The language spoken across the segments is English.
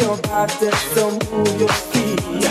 your body, so move your feet.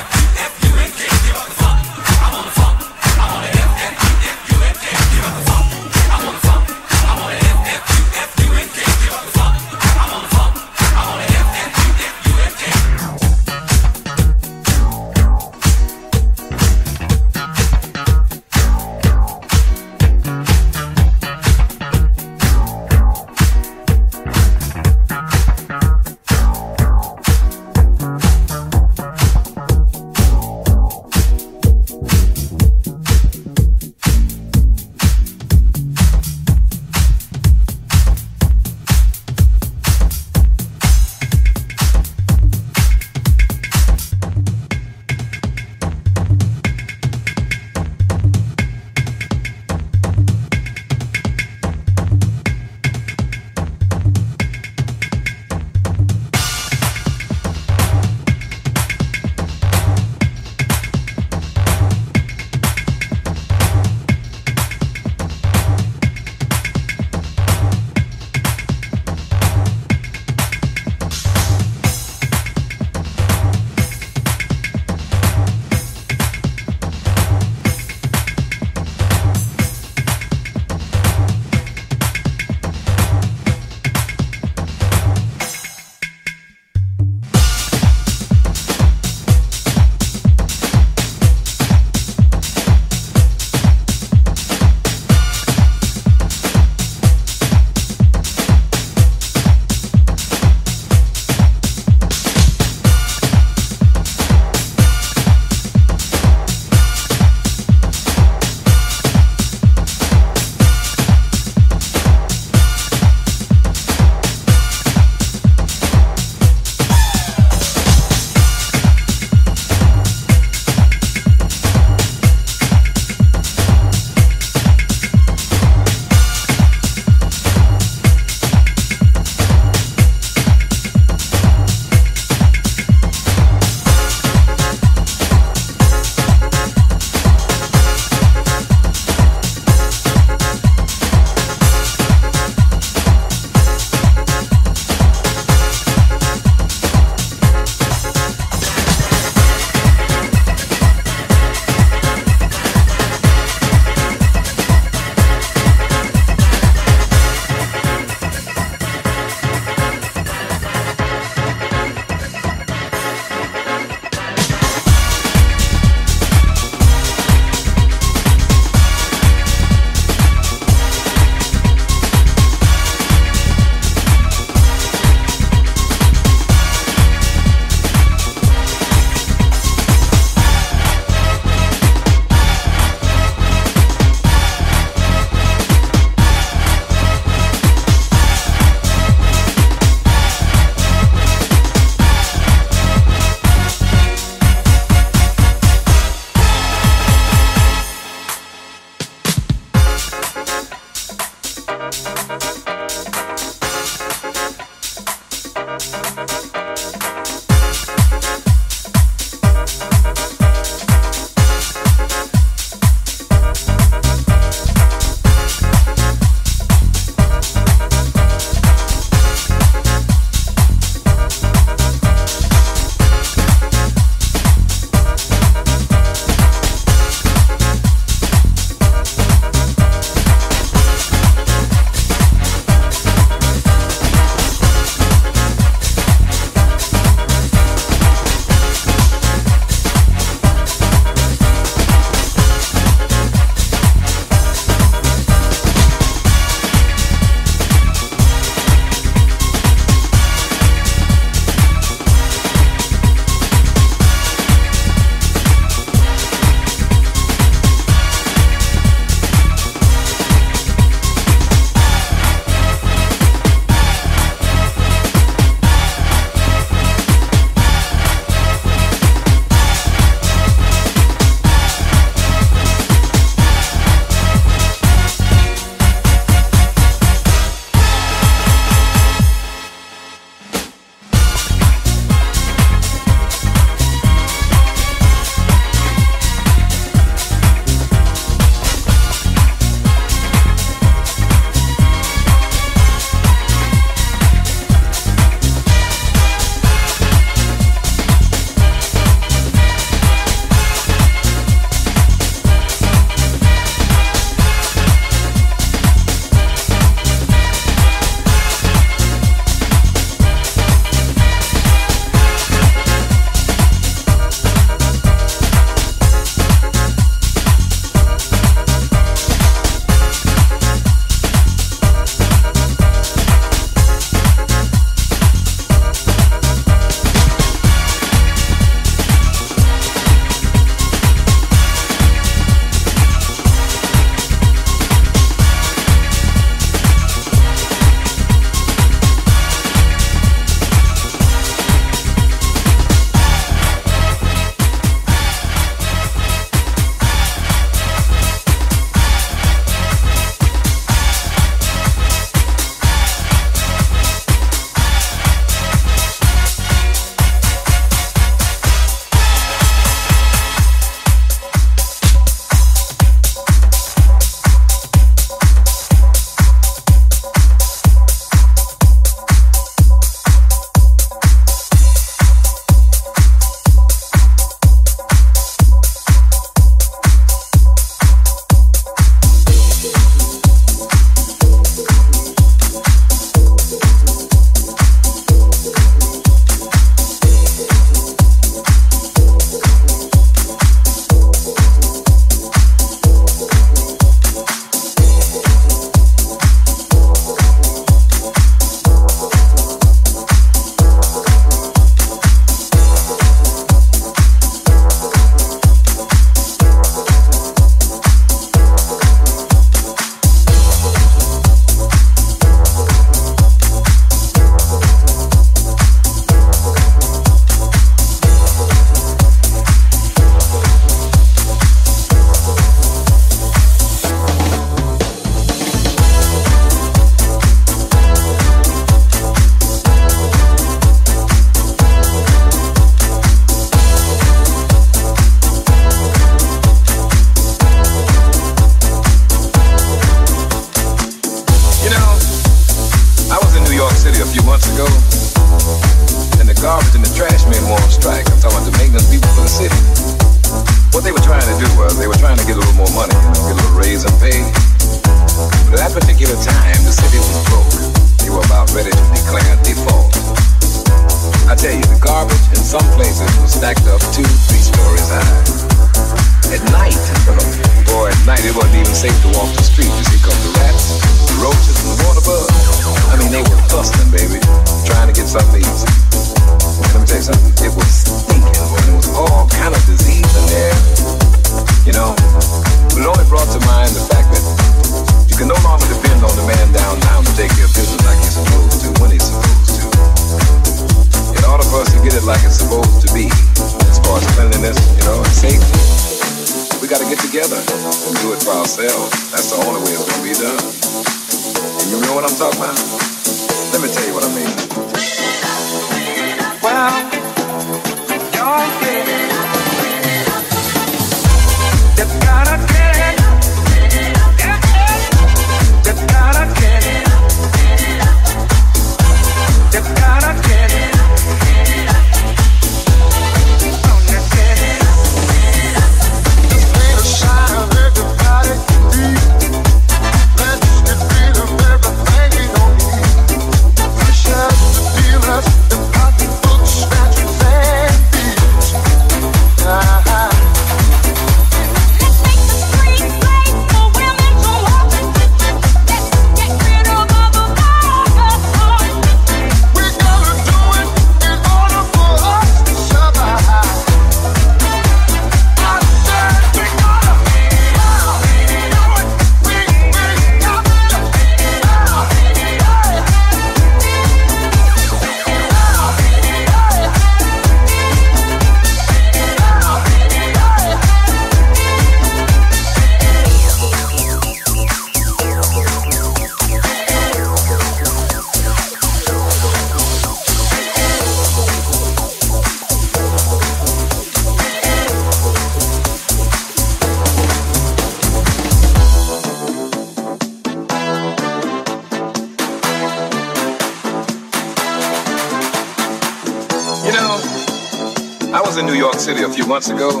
Months ago,